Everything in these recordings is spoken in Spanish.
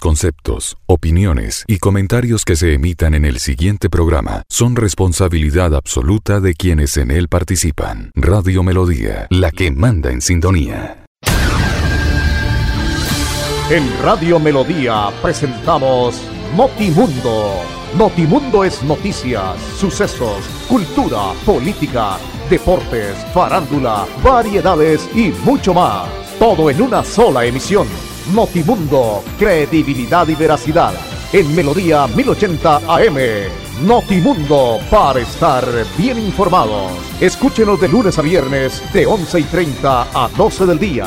Conceptos, opiniones y comentarios que se emitan en el siguiente programa son responsabilidad absoluta de quienes en él participan. Radio Melodía, la que manda en sintonía. En Radio Melodía presentamos Notimundo. Notimundo es noticias, sucesos, cultura, política, deportes, farándula, variedades y mucho más. Todo en una sola emisión. Notimundo, credibilidad y veracidad. En Melodía 1080 AM. Notimundo, para estar bien informados. Escúchenos de lunes a viernes, de 11 y 30 a 12 del día.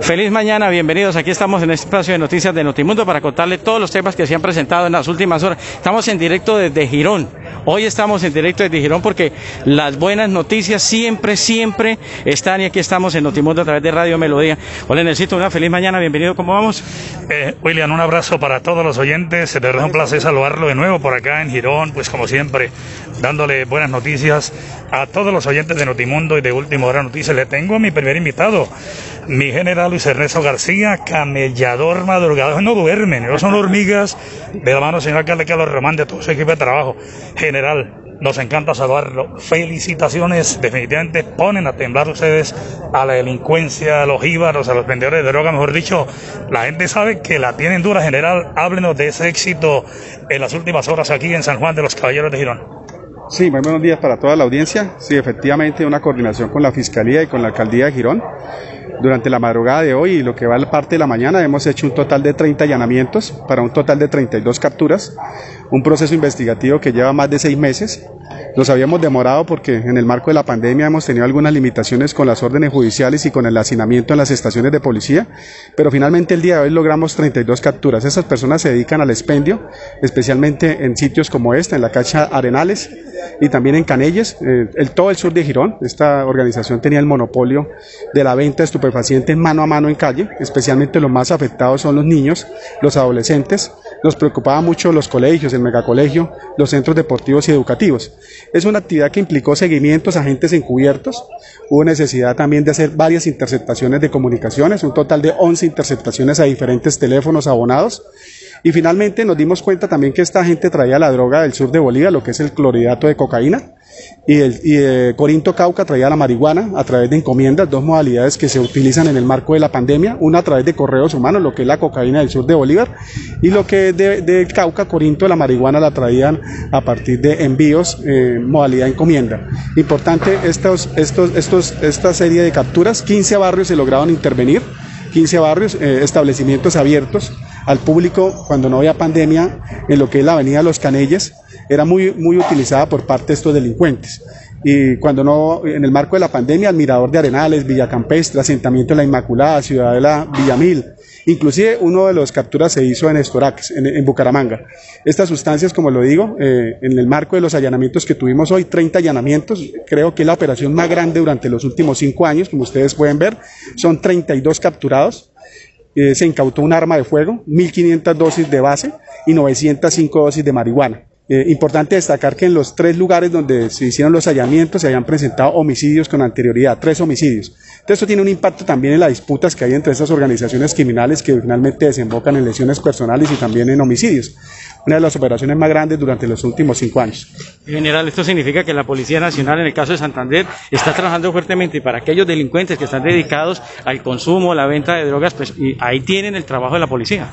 Feliz mañana, bienvenidos. Aquí estamos en este espacio de noticias de Notimundo para contarle todos los temas que se han presentado en las últimas horas. Estamos en directo desde Girón. Hoy estamos en directo desde Girón porque las buenas noticias siempre, siempre están y aquí estamos en Notimundo a través de Radio Melodía. Hola, necesito una feliz mañana, bienvenido, ¿cómo vamos? Eh, William, un abrazo para todos los oyentes. De verdad un placer saludarlo de nuevo por acá en Girón, pues como siempre, dándole buenas noticias a todos los oyentes de Notimundo y de Última Hora Noticias. Le tengo a mi primer invitado, mi general Luis Ernesto García, camellador madrugado. No duermen, ellos son hormigas de la mano señor alcalde Carlos Román de todo su equipo de trabajo. General, nos encanta saludarlo. Felicitaciones, definitivamente ponen a temblar ustedes a la delincuencia, a los íbaros, a los vendedores de droga, mejor dicho. La gente sabe que la tienen dura, general. Háblenos de ese éxito en las últimas horas aquí en San Juan de los Caballeros de Girón. Sí, muy buenos días para toda la audiencia. Sí, efectivamente, una coordinación con la Fiscalía y con la Alcaldía de Girón. Durante la madrugada de hoy y lo que va a la parte de la mañana hemos hecho un total de 30 allanamientos para un total de 32 capturas, un proceso investigativo que lleva más de seis meses. Nos habíamos demorado porque en el marco de la pandemia hemos tenido algunas limitaciones con las órdenes judiciales y con el hacinamiento en las estaciones de policía, pero finalmente el día de hoy logramos 32 capturas. Esas personas se dedican al expendio, especialmente en sitios como este, en la cacha Arenales y también en Canelles, eh, el, todo el sur de Girón. Esta organización tenía el monopolio de la venta de estupefacientes mano a mano en calle, especialmente los más afectados son los niños, los adolescentes. Nos preocupaba mucho los colegios, el megacolegio, los centros deportivos y educativos. Es una actividad que implicó seguimientos, agentes encubiertos. Hubo necesidad también de hacer varias interceptaciones de comunicaciones, un total de 11 interceptaciones a diferentes teléfonos abonados. Y finalmente nos dimos cuenta también que esta gente traía la droga del sur de Bolivia, lo que es el clorhidrato de cocaína, y, el, Corinto Cauca traía la marihuana a través de encomiendas, dos modalidades que se utilizan en el marco de la pandemia, una a través de correos humanos, lo que es la cocaína del sur de Bolívar, y lo que es de, de Cauca, Corinto, la marihuana la traían a partir de envíos, eh, modalidad encomienda. Importante estos, estos, estos, esta serie de capturas, 15 barrios se lograron intervenir, 15 barrios, eh, establecimientos abiertos al público cuando no había pandemia en lo que es la avenida Los Canelles, era muy, muy utilizada por parte de estos delincuentes. Y cuando no, en el marco de la pandemia, Admirador de Arenales, Villa Campestre, Asentamiento de la Inmaculada, Ciudadela, Villamil, inclusive uno de los capturas se hizo en Estorax, en, en Bucaramanga. Estas sustancias, como lo digo, eh, en el marco de los allanamientos que tuvimos hoy, 30 allanamientos, creo que es la operación más grande durante los últimos cinco años, como ustedes pueden ver, son 32 capturados, eh, se incautó un arma de fuego, 1.500 dosis de base y 905 dosis de marihuana. Eh, importante destacar que en los tres lugares donde se hicieron los hallamientos se habían presentado homicidios con anterioridad, tres homicidios. Entonces esto tiene un impacto también en las disputas que hay entre estas organizaciones criminales que finalmente desembocan en lesiones personales y también en homicidios. Una de las operaciones más grandes durante los últimos cinco años. General, esto significa que la Policía Nacional, en el caso de Santander, está trabajando fuertemente para aquellos delincuentes que están dedicados al consumo, la venta de drogas, pues y ahí tienen el trabajo de la policía.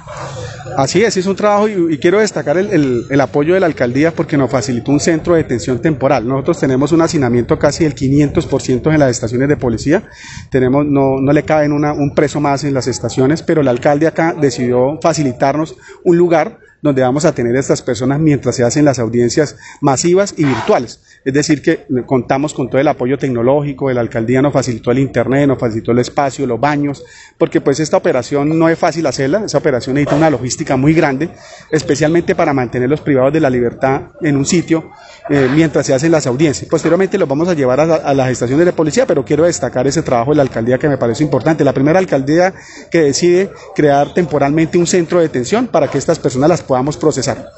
Así es, es un trabajo y, y quiero destacar el, el, el, apoyo de la alcaldía porque nos facilitó un centro de detención temporal. Nosotros tenemos un hacinamiento casi del 500% en las estaciones de policía. Tenemos, no, no le cabe una, un preso más en las estaciones, pero el alcalde acá decidió facilitarnos un lugar donde vamos a tener a estas personas mientras se hacen las audiencias masivas y virtuales. Es decir, que contamos con todo el apoyo tecnológico, la alcaldía nos facilitó el internet, nos facilitó el espacio, los baños, porque pues esta operación no es fácil hacerla, esa operación necesita una logística muy grande, especialmente para mantener los privados de la libertad en un sitio eh, mientras se hacen las audiencias. Posteriormente los vamos a llevar a, a, las estaciones de policía, pero quiero destacar ese trabajo de la alcaldía que me parece importante. La primera alcaldía que decide crear temporalmente un centro de detención para que estas personas las podamos procesar.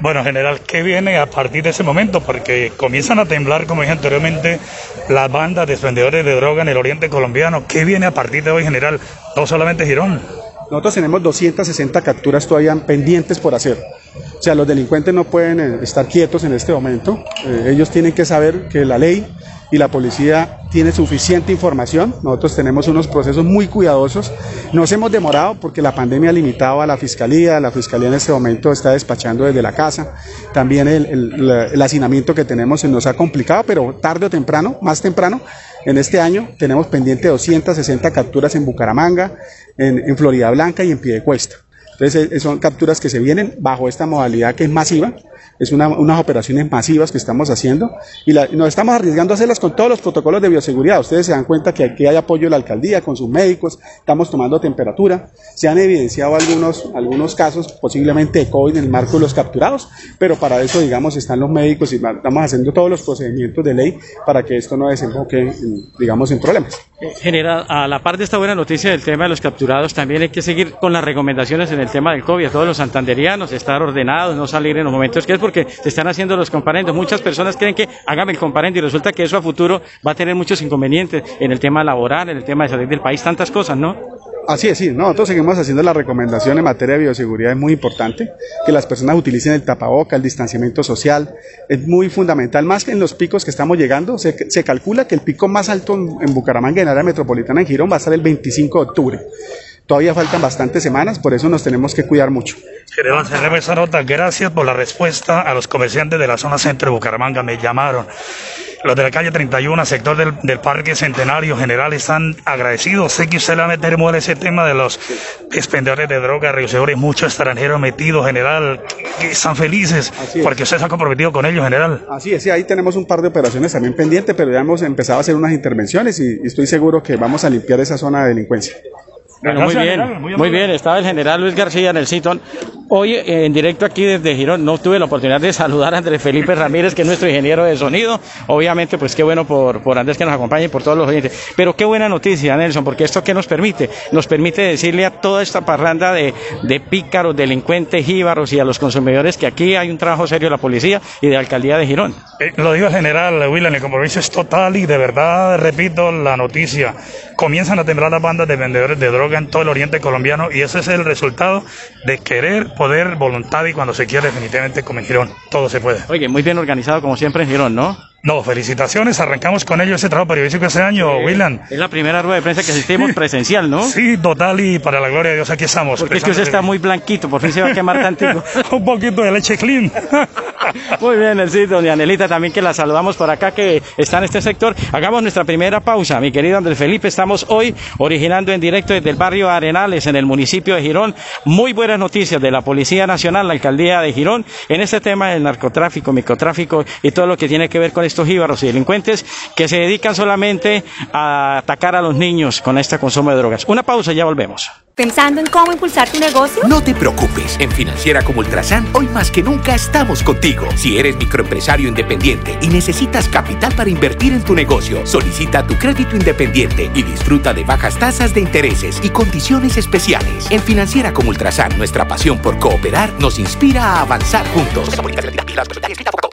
Bueno, general, ¿qué viene a partir de ese momento? Porque comienzan a temblar, como dije anteriormente, las bandas de vendedores de droga en el oriente colombiano. ¿Qué viene a partir de hoy, general? No solamente Girón. Nosotros tenemos 260 capturas todavía pendientes por hacer. O sea, los delincuentes no pueden eh, estar quietos en este momento. Eh, ellos tienen que saber que la ley y la policía tiene suficiente información. Nosotros tenemos unos procesos muy cuidadosos. Nos hemos demorado porque la pandemia ha limitado a la fiscalía. La fiscalía en este momento está despachando desde la casa. También el, hacinamiento que tenemos nos ha complicado, pero tarde o temprano, más temprano, en este año tenemos pendiente 260 capturas en Bucaramanga, en, en Florida Blanca y en Piedecuesta. Entonces son capturas que se vienen bajo esta modalidad que es masiva, es una, unas operaciones masivas que estamos haciendo y, la, y, nos estamos arriesgando a hacerlas con todos los protocolos de bioseguridad. Ustedes se dan cuenta que aquí hay apoyo de la alcaldía con sus médicos, estamos tomando temperatura, se han evidenciado algunos, algunos casos posiblemente de COVID en el marco de los capturados, pero para eso, digamos, están los médicos y estamos haciendo todos los procedimientos de ley para que esto no desemboque, en, digamos, en problemas. General, a la par de esta buena noticia del tema de los capturados, también hay que seguir con las recomendaciones en el tema del COVID. A todos los santanderianos, estar ordenados, no salir en los momentos que es porque se están haciendo los comparendos. Muchas personas creen que hágame el comparendo y resulta que eso a futuro va a tener muchos inconvenientes en el tema laboral, en el tema de salir del país, tantas cosas, ¿no? Así es, sí. Nosotros seguimos haciendo la recomendación en materia de bioseguridad. Es muy importante que las personas utilicen el tapaboca, el distanciamiento social. Es muy fundamental, más que en los picos que estamos llegando. Se, se calcula que el pico más alto en, en Bucaramanga, en área metropolitana, en Girón, va a ser el 25 de octubre. Todavía faltan bastantes semanas, por eso nos tenemos que cuidar mucho. General, cerremos esa nota. Gracias por la respuesta a los comerciantes de la zona centro de Bucaramanga. Me llamaron. Los de la calle 31, sector del, del Parque Centenario General, están agradecidos. Sé que usted le va a meter muere ese tema de los expendedores de droga, reducedores, muchos extranjeros metidos, general, que están felices porque usted se ha comprometido con ellos, general. Así es, sí, ahí tenemos un par de operaciones también pendientes, pero ya hemos empezado a hacer unas intervenciones y, y estoy seguro que vamos a limpiar esa zona de delincuencia. Bueno, muy bien, general, muy, muy, bien. Estaba el general Luis García en el Citon. Hoy en directo aquí desde Girón no tuve la oportunidad de saludar a Andrés Felipe Ramírez, que es nuestro ingeniero de sonido. Obviamente, pues qué bueno por, por Andrés que nos acompañe y por todos los oyentes. Pero qué buena noticia, Nelson, porque esto qué nos permite? Nos permite decirle a toda esta parranda de, de pícaros, delincuentes, jíbaros y a los consumidores que aquí hay un trabajo serio de la policía y de la alcaldía de Girón. Eh, lo digo general, William, el compromiso es total y de verdad, repito, la noticia. Comienzan a temblar las bandas de vendedores de en todo el oriente colombiano y ese es el resultado de querer, poder, voluntad y cuando se quiere definitivamente como en Girón, todo se puede. Oye, muy bien organizado como siempre en Girón, ¿no? No, felicitaciones, arrancamos con ellos ese trabajo periodístico este año, sí, Willan. Es la primera rueda de prensa que asistimos presencial, ¿no? Sí, total, y para la gloria de Dios aquí estamos. Porque es que usted está muy blanquito, por fin se va a quemar tantito. Un poquito de leche clean. muy bien, el sí, doña Anelita, también que la saludamos por acá, que está en este sector. Hagamos nuestra primera pausa, mi querido Andrés Felipe, estamos hoy originando en directo desde el barrio Arenales, en el municipio de Girón. Muy buenas noticias de la Policía Nacional, la Alcaldía de Girón, en este tema del narcotráfico, microtráfico y todo lo que tiene que ver con estos jíbaros y delincuentes que se dedican solamente a atacar a los niños con este consumo de drogas. Una pausa y ya volvemos. ¿Pensando en cómo impulsar tu negocio? No te preocupes. En Financiera como Ultrasan, hoy más que nunca estamos contigo. Si eres microempresario independiente y necesitas capital para invertir en tu negocio, solicita tu crédito independiente y disfruta de bajas tasas de intereses y condiciones especiales. En Financiera como Ultrasan, nuestra pasión por cooperar nos inspira a avanzar juntos.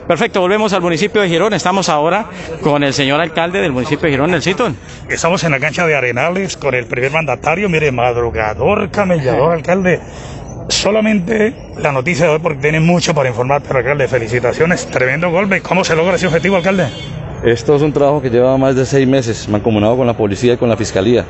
Perfecto, volvemos al municipio de Girón. Estamos ahora con el señor alcalde del municipio de Girón, el Citón. Estamos en la cancha de Arenales con el primer mandatario, mire, madrugador, camellador, alcalde. Solamente la noticia de hoy porque tiene mucho para informar, pero alcalde, felicitaciones, tremendo golpe. ¿Cómo se logra ese objetivo, alcalde? Esto es un trabajo que lleva más de seis meses, mancomunado con la policía y con la fiscalía.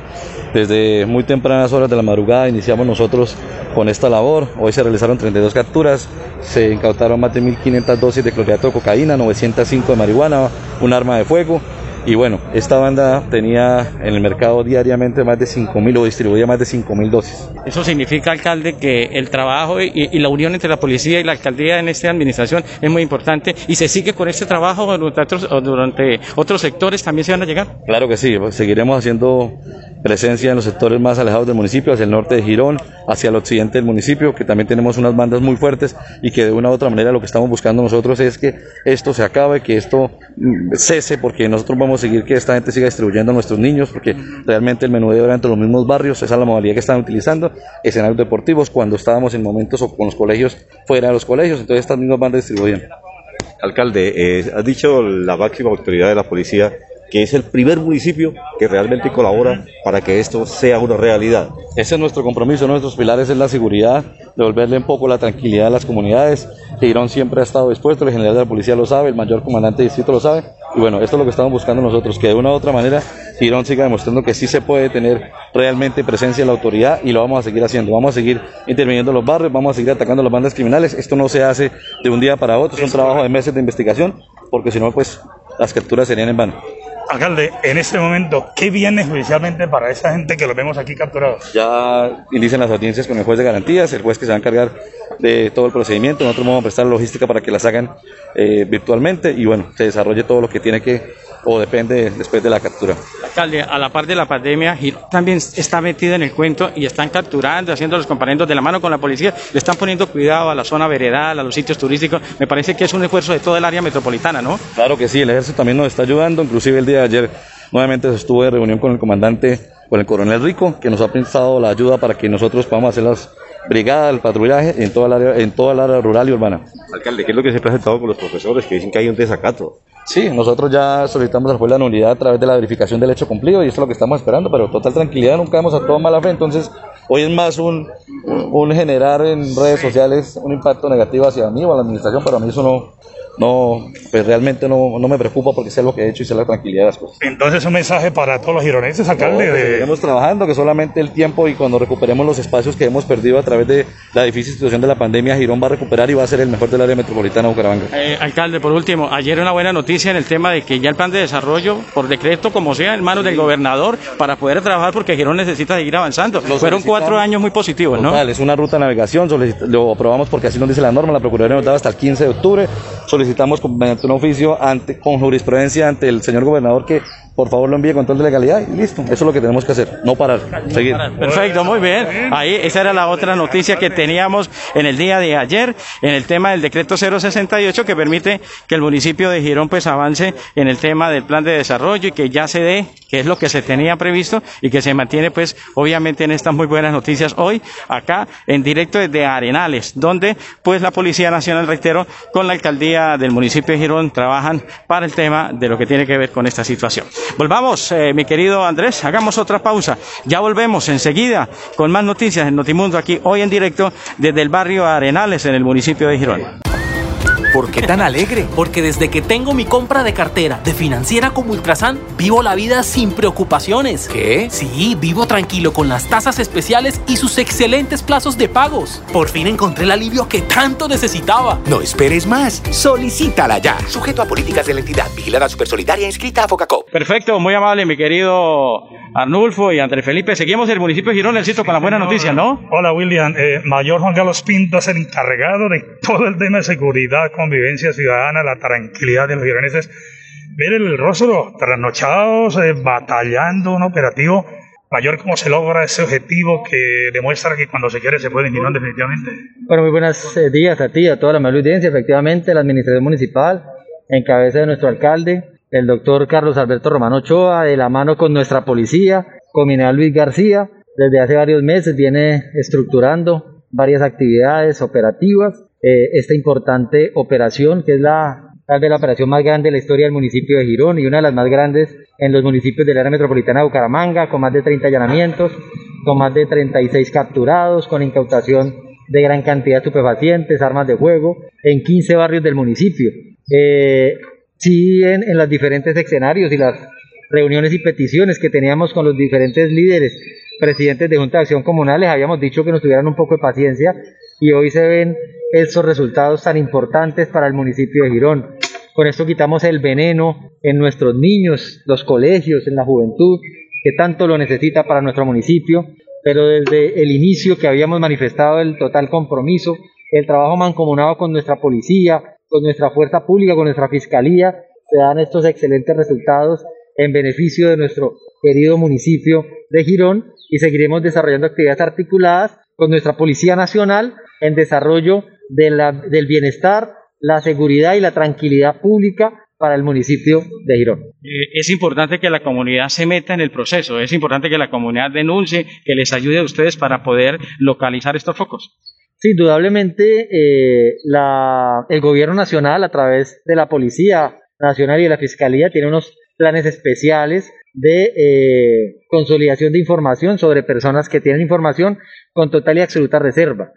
Desde muy tempranas horas de la madrugada iniciamos nosotros con esta labor. Hoy se realizaron 32 capturas, se incautaron más de 1.500 dosis de clorhidrato de cocaína, 905 de marihuana, un arma de fuego. Y bueno, esta banda tenía en el mercado diariamente más de 5.000 o distribuía más de 5.000 dosis. Eso significa, alcalde, que el trabajo y, y, la unión entre la policía y la alcaldía en esta administración es muy importante y se sigue con este trabajo durante otros, durante otros sectores también se van a llegar. Claro que sí, pues, seguiremos haciendo presencia en los sectores más alejados del municipio, hacia el norte de Girón, hacia el occidente del municipio, que también tenemos unas bandas muy fuertes y que de una u otra manera lo que estamos buscando nosotros es que esto se acabe, que esto mm, cese, porque nosotros vamos seguir que esta gente siga distribuyendo a nuestros niños, porque realmente el menudeo era entre los mismos barrios, esa es la modalidad que están utilizando, escenarios deportivos, cuando estábamos en momentos o con los colegios fuera de los colegios, entonces estas mismas bandas distribuyen. Alcalde, eh, has dicho la máxima autoridad de la policía que es el primer municipio que realmente colabora para que esto sea una realidad. Ese es nuestro compromiso, nuestros pilares es la seguridad, devolverle un poco la tranquilidad a las comunidades. Girón siempre ha estado dispuesto, el general de la policía lo sabe, el mayor comandante de distrito lo sabe. Y bueno, esto es lo que estamos buscando nosotros, que de una u otra manera Girón siga demostrando que sí se puede tener realmente presencia en la autoridad y lo vamos a seguir haciendo. Vamos a seguir interviniendo en los barrios, vamos a seguir atacando las bandas criminales. Esto no se hace de un día para otro, es un trabajo de meses de investigación, porque si no, pues las capturas serían en vano. Alcalde, en este momento, ¿qué viene judicialmente para esa gente que lo vemos aquí capturados? Ya inician las audiencias con el juez de garantías, el juez que se va a encargar de todo el procedimiento. Nosotros vamos a prestar logística para que las hagan eh, virtualmente y bueno, se desarrolle todo lo que tiene que o depende después de la captura. Alcalde, a la par de la pandemia, también está metido en el cuento y están capturando, haciendo los comparendos de la mano con la policía, le están poniendo cuidado a la zona veredal, a los sitios turísticos. Me parece que es un esfuerzo de toda el área metropolitana, ¿no? Claro que sí, el ejército también nos está ayudando, inclusive el día de ayer nuevamente estuve de reunión con el comandante, con el coronel Rico, que nos ha prestado la ayuda para que nosotros podamos hacer las brigadas, el patrullaje en toda el área, en toda el área rural y urbana. Alcalde, ¿qué es lo que se ha presentado con los profesores que dicen que hay un desacato? Sí, nosotros ya solicitamos después la nulidad a través de la verificación del hecho cumplido y eso es lo que estamos esperando, pero total tranquilidad, nunca hemos actuado mala fe, entonces hoy es más un, un generar en redes sociales un impacto negativo hacia mí o a la administración, pero a mí eso no, no, pues realmente no, no, me preocupa porque sé lo que he hecho y sé la tranquilidad de las cosas. Entonces un mensaje para todos los gironeses, alcalde. No, de... Seguimos trabajando, que solamente el tiempo y cuando recuperemos los espacios que hemos perdido a través de la difícil situación de la pandemia, Girón va a recuperar y va a ser el mejor del área metropolitana de Bucaramanga. Eh, alcalde, por último, ayer una buena noticia en el tema de que ya el plan de desarrollo, por decreto, como sea, en manos del gobernador, para poder trabajar porque Girón necesita seguir avanzando. Lo Fueron cuatro años muy positivos, ¿no? es una ruta de navegación, lo aprobamos porque así nos dice la norma, la Procuraduría nos daba hasta el 15 de octubre, solicitamos mediante un oficio ante, con jurisprudencia ante el señor gobernador que por favor lo envíe con toda legalidad y listo. Eso es lo que tenemos que hacer, no parar, seguir. Perfecto, muy bien. Ahí, esa era la otra noticia que teníamos en el día de ayer, en el tema del decreto 068 que permite que el municipio de Girón pues avance en el tema del plan de desarrollo y que ya se dé, que es lo que se tenía previsto y que se mantiene pues obviamente en estas muy buenas noticias hoy acá en directo desde Arenales, donde pues la Policía Nacional, reitero, con la alcaldía del municipio de Girón trabajan para el tema de lo que tiene que ver con esta situación. Volvamos, eh, mi querido Andrés, hagamos otra pausa. Ya volvemos enseguida con más noticias en Notimundo aquí hoy en directo desde el barrio Arenales en el municipio de Girón. ¿Por qué tan alegre? Porque desde que tengo mi compra de cartera de financiera como Ultrasan, vivo la vida sin preocupaciones. ¿Qué? Sí, vivo tranquilo con las tasas especiales y sus excelentes plazos de pagos. Por fin encontré el alivio que tanto necesitaba. No esperes más. Solicítala ya. Sujeto a políticas de la entidad. Vigilada Supersolidaria inscrita a Focacop. Perfecto, muy amable, mi querido Arnulfo y Andrés Felipe. Seguimos el municipio de Girón, el sitio con la buena noticia, ¿no? Hola, William. Eh, Mayor Juan Carlos Pinto es el encargado de todo el tema de seguridad convivencia ciudadana, la tranquilidad de los gironeses. Ver el rostro, trasnochados, eh, batallando un operativo mayor, ¿cómo se logra ese objetivo que demuestra que cuando se quiere se puede en definitivamente? Bueno, muy buenos eh, días a ti, a toda la amable audiencia. Efectivamente, la administración municipal, en cabeza de nuestro alcalde, el doctor Carlos Alberto Romano Ochoa, de la mano con nuestra policía, con Mineral Luis García, desde hace varios meses viene estructurando varias actividades operativas eh, esta importante operación, que es la tal vez la operación más grande de la historia del municipio de Girón y una de las más grandes en los municipios del área metropolitana de Bucaramanga, con más de 30 allanamientos, con más de 36 capturados, con incautación de gran cantidad de estupefacientes, armas de fuego, en 15 barrios del municipio. Eh, sí, en, en los diferentes escenarios y las reuniones y peticiones que teníamos con los diferentes líderes, presidentes de Junta de Acción Comunal, les habíamos dicho que nos tuvieran un poco de paciencia y hoy se ven esos resultados tan importantes para el municipio de Girón. Con esto quitamos el veneno en nuestros niños, los colegios, en la juventud, que tanto lo necesita para nuestro municipio. Pero desde el inicio que habíamos manifestado el total compromiso, el trabajo mancomunado con nuestra policía, con nuestra fuerza pública, con nuestra fiscalía, se dan estos excelentes resultados en beneficio de nuestro querido municipio de Girón y seguiremos desarrollando actividades articuladas con nuestra Policía Nacional en desarrollo de la, del bienestar, la seguridad y la tranquilidad pública para el municipio de Girón. Eh, es importante que la comunidad se meta en el proceso, es importante que la comunidad denuncie, que les ayude a ustedes para poder localizar estos focos. Sí, indudablemente eh, la, el gobierno nacional a través de la Policía Nacional y de la Fiscalía tiene unos planes especiales de eh, consolidación de información sobre personas que tienen información con total y absoluta reserva.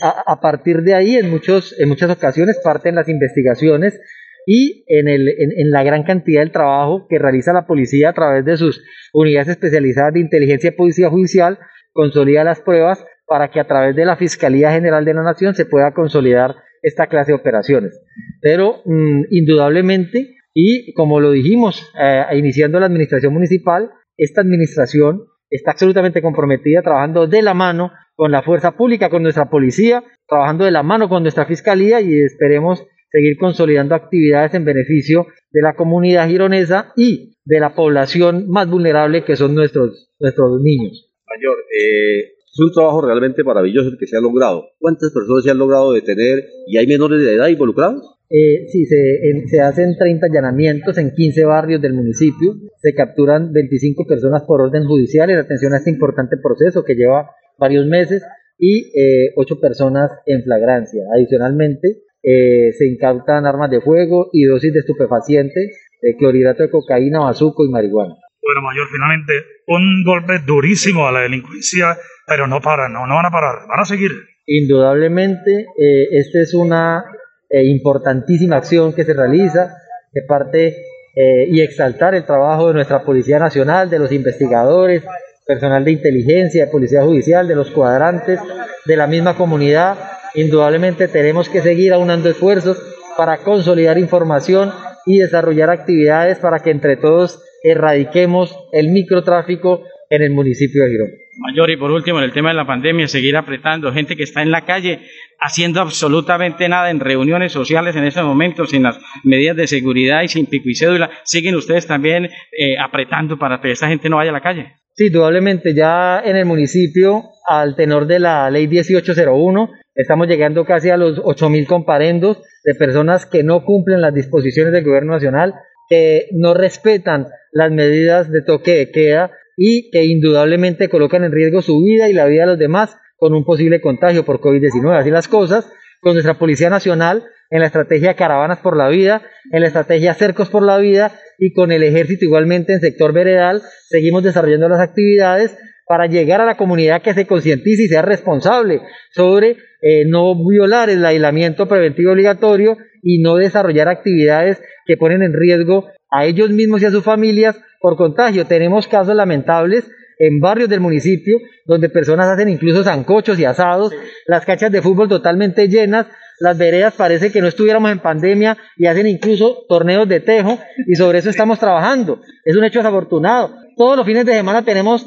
A, partir de ahí, en, muchos, en muchas ocasiones parten las investigaciones y en, el, en, la gran cantidad del trabajo que realiza la policía a través de sus unidades especializadas de inteligencia y policía judicial, consolida las pruebas para que a través de la Fiscalía General de la Nación se pueda consolidar esta clase de operaciones. Pero mm, indudablemente, y como lo dijimos eh, iniciando la administración municipal, esta administración está absolutamente comprometida trabajando de la mano con la fuerza pública, con nuestra policía, trabajando de la mano con nuestra fiscalía y esperemos seguir consolidando actividades en beneficio de la comunidad gironesa y de la población más vulnerable que son nuestros, nuestros niños. Mayor, eh, es un trabajo realmente maravilloso el que se ha logrado. ¿Cuántas personas se han logrado detener y hay menores de edad involucrados? Eh, sí, se, se, hacen 30 allanamientos en 15 barrios del municipio, se capturan 25 personas por orden judicial en atención a este importante proceso que lleva varios meses y eh, 8 personas en flagrancia. Adicionalmente, eh, se incautan armas de fuego y dosis de estupefacientes, de clorhidrato de cocaína, bazuco y marihuana. Bueno, mayor, finalmente un golpe durísimo a la delincuencia, pero no paran, no, no van a parar, van a seguir. Indudablemente, eh, esta es una eh, importantísima acción que se realiza de parte eh, y exaltar el trabajo de nuestra Policía Nacional, de los investigadores, personal de inteligencia, de Policía Judicial, de los cuadrantes, de la misma comunidad. Indudablemente tenemos que seguir aunando esfuerzos para consolidar información y desarrollar actividades para que entre todos erradiquemos el microtráfico en el municipio de Girón. Mayor, y por último, en el tema de la pandemia, seguir apretando gente que está en la calle haciendo absolutamente nada en reuniones sociales en estos momentos, sin las medidas de seguridad y sin pico y cédula. ¿Siguen ustedes también eh, apretando para que esa gente no vaya a la calle? Sí, indudablemente ya en el municipio, al tenor de la ley 1801, estamos llegando casi a los 8.000 comparendos de personas que no cumplen las disposiciones del gobierno nacional, que no respetan las medidas de toque de queda y que indudablemente colocan en riesgo su vida y la vida de los demás con un posible contagio por COVID-19. Así las cosas, con nuestra Policía Nacional en la estrategia Caravanas por la Vida, en la estrategia Cercos por la Vida y con el Ejército igualmente en sector veredal, seguimos desarrollando las actividades para llegar a la comunidad que se concientice y sea responsable sobre eh, no violar el aislamiento preventivo obligatorio y no desarrollar actividades que ponen en riesgo a ellos mismos y a sus familias por contagio. Tenemos casos lamentables en barrios del municipio donde personas hacen incluso zancochos y asados, las cachas de fútbol totalmente llenas, las veredas parece que no estuviéramos en pandemia y hacen incluso torneos de tejo y sobre eso estamos trabajando. Es un hecho desafortunado. Todos los fines de semana tenemos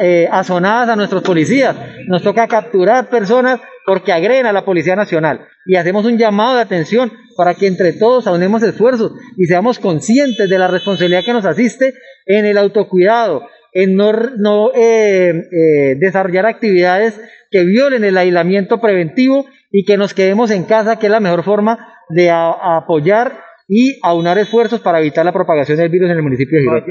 eh, azonadas a nuestros policías. Nos toca capturar personas porque agreden a la Policía Nacional. Y hacemos un llamado de atención para que entre todos aunemos esfuerzos y seamos conscientes de la responsabilidad que nos asiste en el autocuidado, en no, eh, eh, desarrollar actividades que violen el aislamiento preventivo y que nos quedemos en casa, que es la mejor forma de apoyar y aunar esfuerzos para evitar la propagación del virus en el municipio de Girón.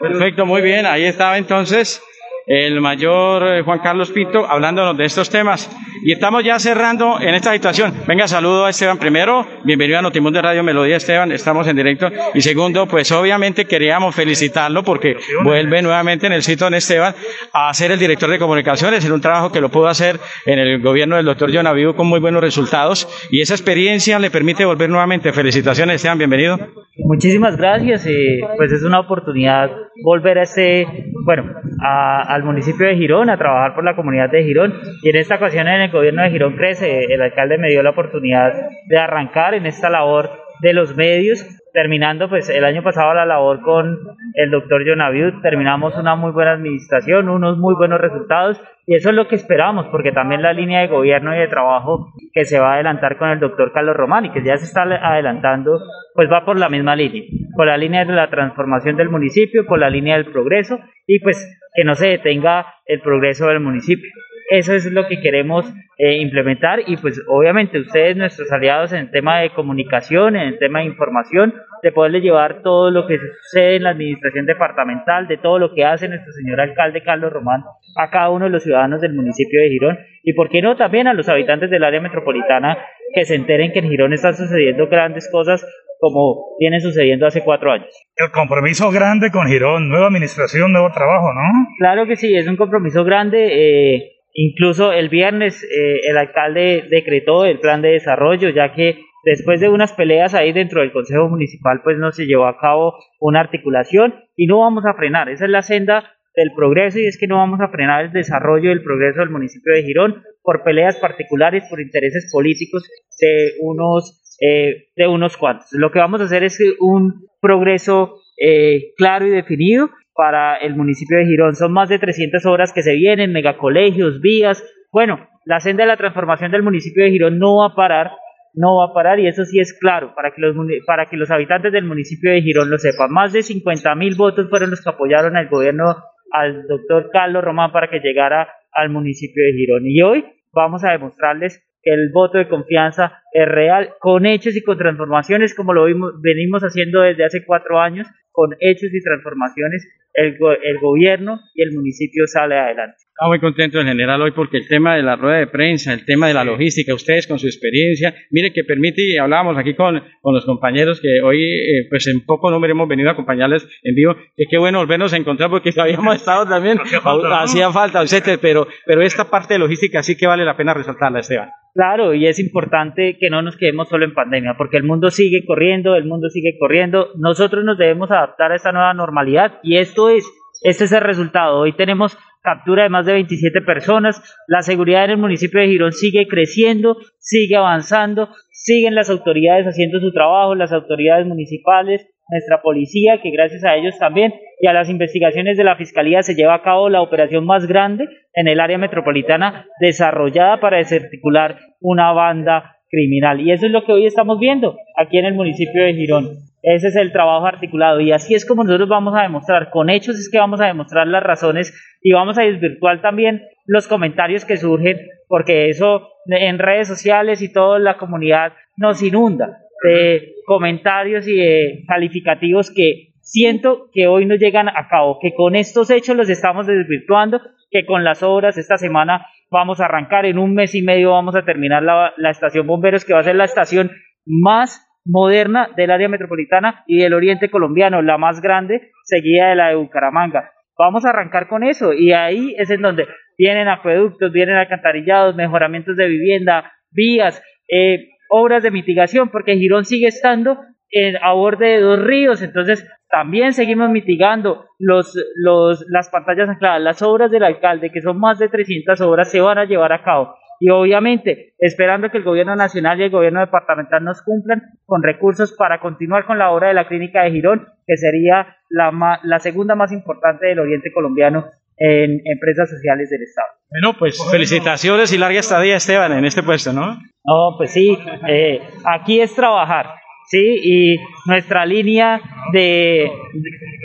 Perfecto, muy bien, ahí estaba entonces el mayor eh, Juan Carlos Pinto hablándonos de estos temas. Y estamos ya cerrando en esta situación. Venga, saludo a Esteban primero, bienvenido a Notimundo Radio Melodía Esteban, estamos en directo. Y segundo, pues obviamente queríamos felicitarlo porque vuelve nuevamente en el sitio de Esteban a ser el director de comunicaciones en un trabajo que lo pudo hacer en el gobierno del doctor John Avivo con muy buenos resultados. Y esa experiencia le permite volver nuevamente. Felicitaciones Esteban, bienvenido. Muchísimas gracias, y pues es una oportunidad volver a ese, bueno, a al municipio de Girón, a trabajar por la comunidad de Girón. Y en esta ocasión en el gobierno de Girón Crece, el alcalde me dio la oportunidad de arrancar en esta labor de los medios, terminando pues el año pasado la labor con el doctor John Abiud, terminamos una muy buena administración, unos muy buenos resultados y eso es lo que esperamos porque también la línea de gobierno y de trabajo que se va a adelantar con el doctor Carlos Román y que ya se está adelantando pues va por la misma línea, por la línea de la transformación del municipio, por la línea del progreso y pues que no se detenga el progreso del municipio. Eso es lo que queremos eh, implementar y pues obviamente ustedes, nuestros aliados en el tema de comunicación, en el tema de información, de poderles llevar todo lo que sucede en la administración departamental, de todo lo que hace nuestro señor alcalde Carlos Román a cada uno de los ciudadanos del municipio de Girón y por qué no también a los habitantes del área metropolitana que se enteren que en Girón están sucediendo grandes cosas como viene sucediendo hace cuatro años. El compromiso grande con Girón, nueva administración, nuevo trabajo, ¿no? Claro que sí, es un compromiso grande. Eh, Incluso el viernes eh, el alcalde decretó el plan de desarrollo, ya que después de unas peleas ahí dentro del Consejo Municipal, pues no se llevó a cabo una articulación y no vamos a frenar. Esa es la senda del progreso y es que no vamos a frenar el desarrollo del progreso del municipio de Girón por peleas particulares, por intereses políticos de unos, eh, de unos cuantos. Lo que vamos a hacer es un progreso eh, claro y definido para el municipio de Girón. Son más de 300 obras que se vienen, megacolegios, vías. Bueno, la senda de la transformación del municipio de Girón no va a parar, no va a parar y eso sí es claro para que los, para que los habitantes del municipio de Girón lo sepan. Más de 50 mil votos fueron los que apoyaron al gobierno, al doctor Carlos Román para que llegara al municipio de Girón. Y hoy vamos a demostrarles que el voto de confianza es real, con hechos y con transformaciones, como lo vimos, venimos haciendo desde hace cuatro años, con hechos y transformaciones, el, el gobierno y el municipio sale adelante. Estamos muy contento en general hoy porque el tema de la rueda de prensa, el tema de la logística, ustedes con su experiencia, mire que permite, y hablábamos aquí con, con los compañeros que hoy, eh, pues en poco número hemos venido a acompañarles en vivo, que qué bueno volvernos a encontrar porque habíamos estado también, hacía falta, hacía falta pero, pero esta parte de logística sí que vale la pena resaltarla, Esteban. Claro, y es importante que no nos quedemos solo en pandemia, porque el mundo sigue corriendo, el mundo sigue corriendo, nosotros nos debemos adaptar a esta nueva normalidad y esto es, este es el resultado. Hoy tenemos captura de más de 27 personas, la seguridad en el municipio de Girón sigue creciendo, sigue avanzando, siguen las autoridades haciendo su trabajo, las autoridades municipales, nuestra policía, que gracias a ellos también y a las investigaciones de la Fiscalía se lleva a cabo la operación más grande en el área metropolitana desarrollada para desarticular una banda criminal. Y eso es lo que hoy estamos viendo aquí en el municipio de Girón. Ese es el trabajo articulado. Y así es como nosotros vamos a demostrar, con hechos es que vamos a demostrar las razones y vamos a desvirtuar también los comentarios que surgen porque eso en redes sociales y toda la comunidad nos inunda de comentarios y de calificativos que siento que hoy no llegan a cabo, que con estos hechos los estamos desvirtuando, que con las obras esta semana vamos a arrancar, en un mes y medio vamos a terminar la, la estación Bomberos, que va a ser la estación más moderna del área metropolitana y del oriente colombiano, la más grande, seguida de la de Bucaramanga. Vamos a arrancar con eso y ahí es en donde vienen acueductos, vienen alcantarillados, mejoramientos de vivienda, vías, eh, obras de mitigación, porque Girón sigue estando en, a borde de dos ríos, entonces también seguimos mitigando los, los, las pantallas ancladas, las obras del alcalde, que son más de 300 obras, se van a llevar a cabo. Y obviamente, esperando que el gobierno nacional y el gobierno departamental nos cumplan con recursos para continuar con la obra de la clínica de Girón, que sería la, la segunda más importante del oriente colombiano en empresas sociales del Estado. Bueno, pues felicitaciones y larga estadía, Esteban, en este puesto, ¿no? No, pues sí, eh, aquí es trabajar, ¿sí? Y nuestra línea de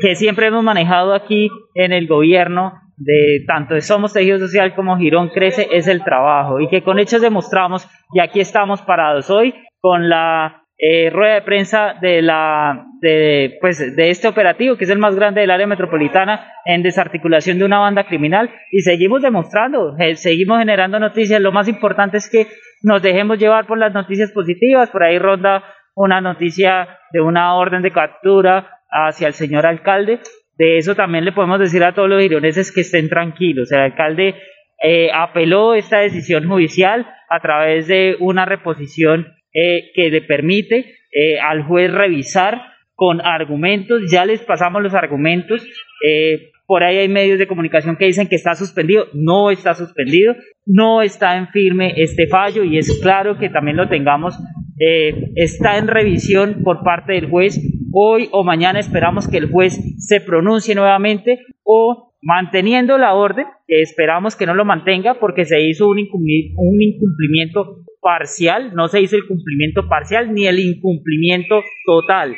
que siempre hemos manejado aquí en el gobierno de tanto de Somos Tejido Social como Girón Crece es el trabajo. Y que con hechos demostramos y aquí estamos parados hoy con la eh, rueda de prensa de la de, pues, de este operativo que es el más grande del área metropolitana en desarticulación de una banda criminal. Y seguimos demostrando, eh, seguimos generando noticias, lo más importante es que nos dejemos llevar por las noticias positivas, por ahí ronda una noticia de una orden de captura hacia el señor alcalde de eso también le podemos decir a todos los gironeses que estén tranquilos. El alcalde eh, apeló esta decisión judicial a través de una reposición eh, que le permite eh, al juez revisar con argumentos. Ya les pasamos los argumentos. por ahí hay medios de comunicación que dicen que está suspendido. No está suspendido. No está en firme este fallo y es claro que también lo tengamos eh, está en revisión por parte del juez. Hoy o mañana esperamos que el juez se pronuncie nuevamente o manteniendo la orden, que esperamos que no lo mantenga porque se hizo un, un incumplimiento parcial, no se hizo el cumplimiento parcial ni el incumplimiento total,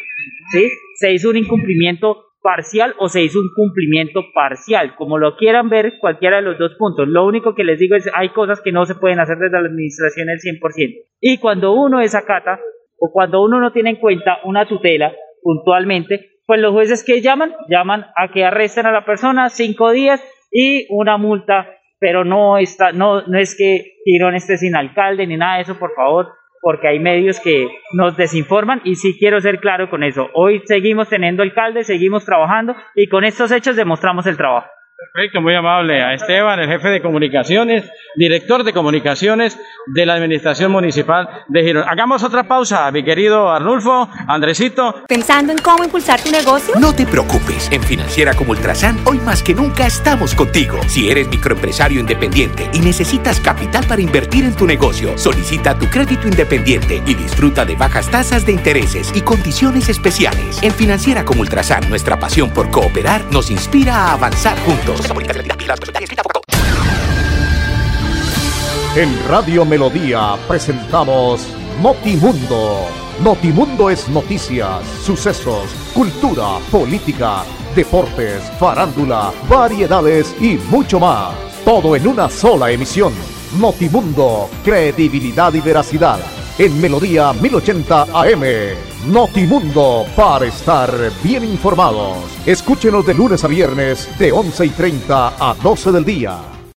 ¿sí? Se hizo un incumplimiento parcial o se hizo un cumplimiento parcial, como lo quieran ver cualquiera de los dos puntos. Lo único que les digo es hay cosas que no se pueden hacer desde la administración el 100%. Y cuando uno desacata o cuando uno no tiene en cuenta una tutela puntualmente, pues los jueces que llaman, llaman a que arresten a la persona cinco días y una multa, pero no está, no, no es que Girón esté sin alcalde ni nada de eso, por favor, porque hay medios que nos desinforman y sí quiero ser claro con eso. Hoy seguimos teniendo alcalde, seguimos trabajando y con estos hechos demostramos el trabajo. Perfecto, muy amable. A Esteban, el jefe de comunicaciones, director de comunicaciones de la Administración Municipal de Girón. Hagamos otra pausa, mi querido Arnulfo, Andresito. ¿Pensando en cómo impulsar tu negocio? No te preocupes. En Financiera como Ultrasan, hoy más que nunca estamos contigo. Si eres microempresario independiente y necesitas capital para invertir en tu negocio, solicita tu crédito independiente y disfruta de bajas tasas de intereses y condiciones especiales. En Financiera como Ultrasan, nuestra pasión por cooperar nos inspira a avanzar juntos. En Radio Melodía presentamos Notimundo. Notimundo es noticias, sucesos, cultura, política, deportes, farándula, variedades y mucho más. Todo en una sola emisión. Notimundo, credibilidad y veracidad. En Melodía 1080 AM. Notimundo para estar bien informados. Escúchenos de lunes a viernes de 11 y 30 a 12 del día.